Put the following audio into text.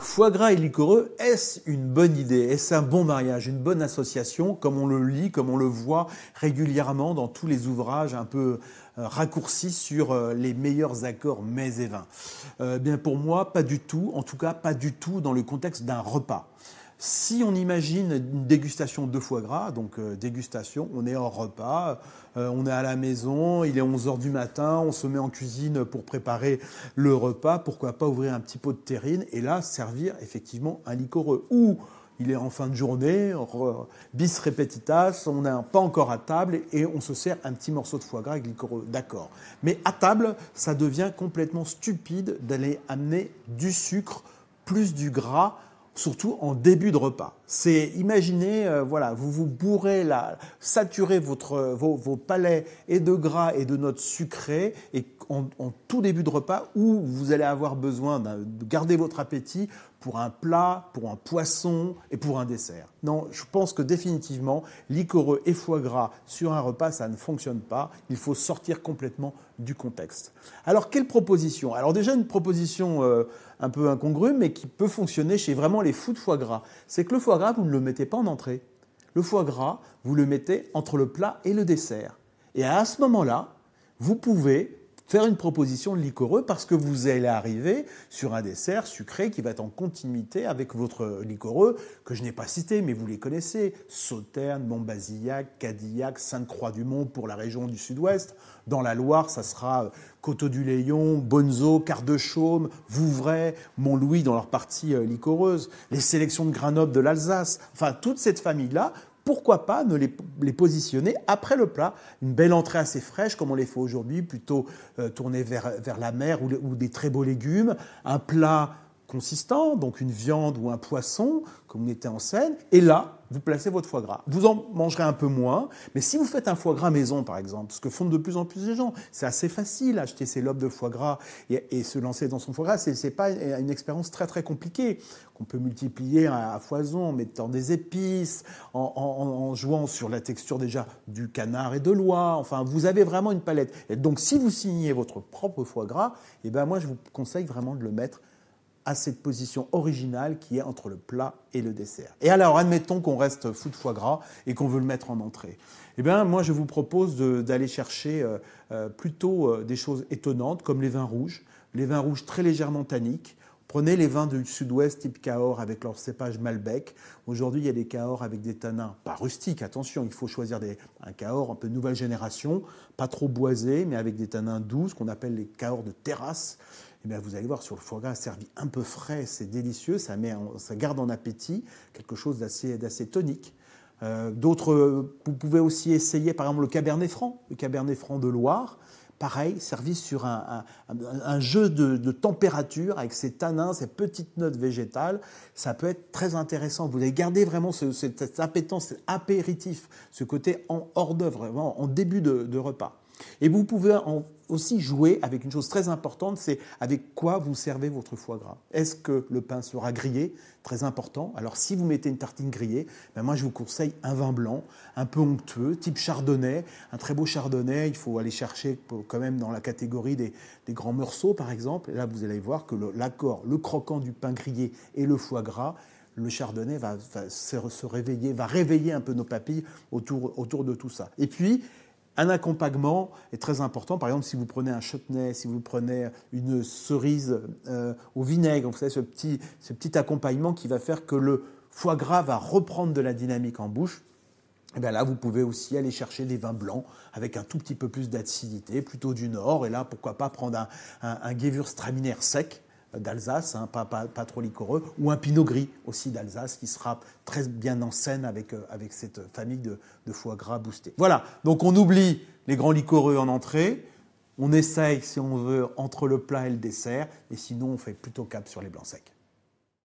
foie gras et liquoreux, est-ce une bonne idée? Est-ce un bon mariage, une bonne association, comme on le lit, comme on le voit régulièrement dans tous les ouvrages un peu euh, raccourcis sur euh, les meilleurs accords mets et vins? Euh, Bien pour moi, pas du tout. En tout cas, pas du tout dans le contexte d'un repas. Si on imagine une dégustation de foie gras, donc euh, dégustation, on est hors repas, euh, on est à la maison, il est 11h du matin, on se met en cuisine pour préparer le repas, pourquoi pas ouvrir un petit pot de terrine et là servir effectivement un liquoreux. Ou il est en fin de journée, bis repetitas, on n'est pas encore à table et on se sert un petit morceau de foie gras avec liquoreux. D'accord. Mais à table, ça devient complètement stupide d'aller amener du sucre plus du gras surtout en début de repas. C'est imaginez, euh, voilà, vous vous bourrez saturez votre, vos, palais et de gras et de notes sucrées et en, en, tout début de repas où vous allez avoir besoin de garder votre appétit pour un plat, pour un poisson et pour un dessert. Non, je pense que définitivement, liquoreux et foie gras sur un repas, ça ne fonctionne pas. Il faut sortir complètement du contexte. Alors, quelle proposition? Alors déjà, une proposition euh, un peu incongrue, mais qui peut fonctionner chez vraiment les fous de foie gras. C'est que le foie vous ne le mettez pas en entrée. Le foie gras, vous le mettez entre le plat et le dessert. Et à ce moment-là, vous pouvez faire une proposition de liquoreux parce que vous allez arriver sur un dessert sucré qui va être en continuité avec votre liquoreux que je n'ai pas cité, mais vous les connaissez. Sauterne, Montbazillac, Cadillac, Sainte-Croix-du-Mont pour la région du sud-ouest. Dans la Loire, ça sera Coteau du Léon, Bonzo, Quart de Chaume, Vouvray, Montlouis dans leur partie euh, liquoreuse. Les sélections de Grenoble de l'Alsace. Enfin, toute cette famille-là, pourquoi pas ne les, les, positionner après le plat? Une belle entrée assez fraîche, comme on les fait aujourd'hui, plutôt euh, tournée vers, vers, la mer ou, ou, des très beaux légumes. Un plat consistant, donc une viande ou un poisson, comme on était en scène. Et là, vous placez votre foie gras. Vous en mangerez un peu moins, mais si vous faites un foie gras maison, par exemple, ce que font de plus en plus les gens, c'est assez facile acheter ses lobes de foie gras et, se lancer dans son foie gras. C'est, c'est pas une expérience très très compliquée qu'on peut multiplier à, foison en mettant des épices, en, en, en, jouant sur la texture déjà du canard et de l'oie. Enfin, vous avez vraiment une palette. Et donc, si vous signez votre propre foie gras, eh ben moi je vous conseille vraiment de le mettre à cette position originale qui est entre le plat et le dessert. Et alors, admettons qu'on reste fou de foie gras et qu'on veut le mettre en entrée. Eh bien, moi, je vous propose d'aller chercher euh, euh, plutôt euh, des choses étonnantes, comme les vins rouges, les vins rouges très légèrement tanniques. Prenez les vins du sud-ouest type Cahors avec leur cépage Malbec. Aujourd'hui, il y a des Cahors avec des tanins, pas rustiques, attention, il faut choisir un Cahors un peu nouvelle génération, pas trop boisé, mais avec des tanins doux, qu'on appelle les Cahors de terrasse. Eh bien, vous allez voir sur le foie gras servi un peu frais, c'est délicieux, ça, met, ça garde en appétit quelque chose d'assez, tonique. Euh, d'autres, vous pouvez aussi essayer par exemple le Cabernet Franc, le Cabernet Franc de Loire. Pareil, servi sur un, jeu de, température avec ses tanins, ces petites notes végétales, ça peut être très intéressant. Vous allez garder vraiment ce, cette appétence, cet apéritif, ce côté en hors d'œuvre, vraiment en début de repas. Et vous pouvez aussi jouer avec une chose très importante, c'est avec quoi vous servez votre foie gras. Est-ce que le pain sera grillé? Très important. Alors si vous mettez une tartine grillée, ben moi je vous conseille un vin blanc, un peu onctueux, type chardonnay, un très beau chardonnay. Il faut aller chercher quand même dans la catégorie des, grands morceaux par exemple. Et là vous allez voir que l'accord, le, croquant du pain grillé et le foie gras, le chardonnay va, va se réveiller, va réveiller un peu nos papilles autour, autour de tout ça. Et puis, un accompagnement est très important. Par exemple, si vous prenez un chutney, si vous prenez une cerise euh, au vinaigre, vous savez, ce petit, ce petit accompagnement qui va faire que le foie gras va reprendre de la dynamique en bouche. Et eh bien là, vous pouvez aussi aller chercher des vins blancs avec un tout petit peu plus d'acidité, plutôt du nord. Et là, pourquoi pas prendre un, un, un sec, d'Alsace, hein, pas, pas, trop liquoreux, ou un Pinot Gris aussi d'Alsace qui sera très bien en scène avec, euh, cette famille de, de, foie gras boosté. Voilà, donc on oublie les grands liquoreux en entrée, on essaye si on veut entre le plat et le dessert, et sinon on fait plutôt cap sur les blancs secs.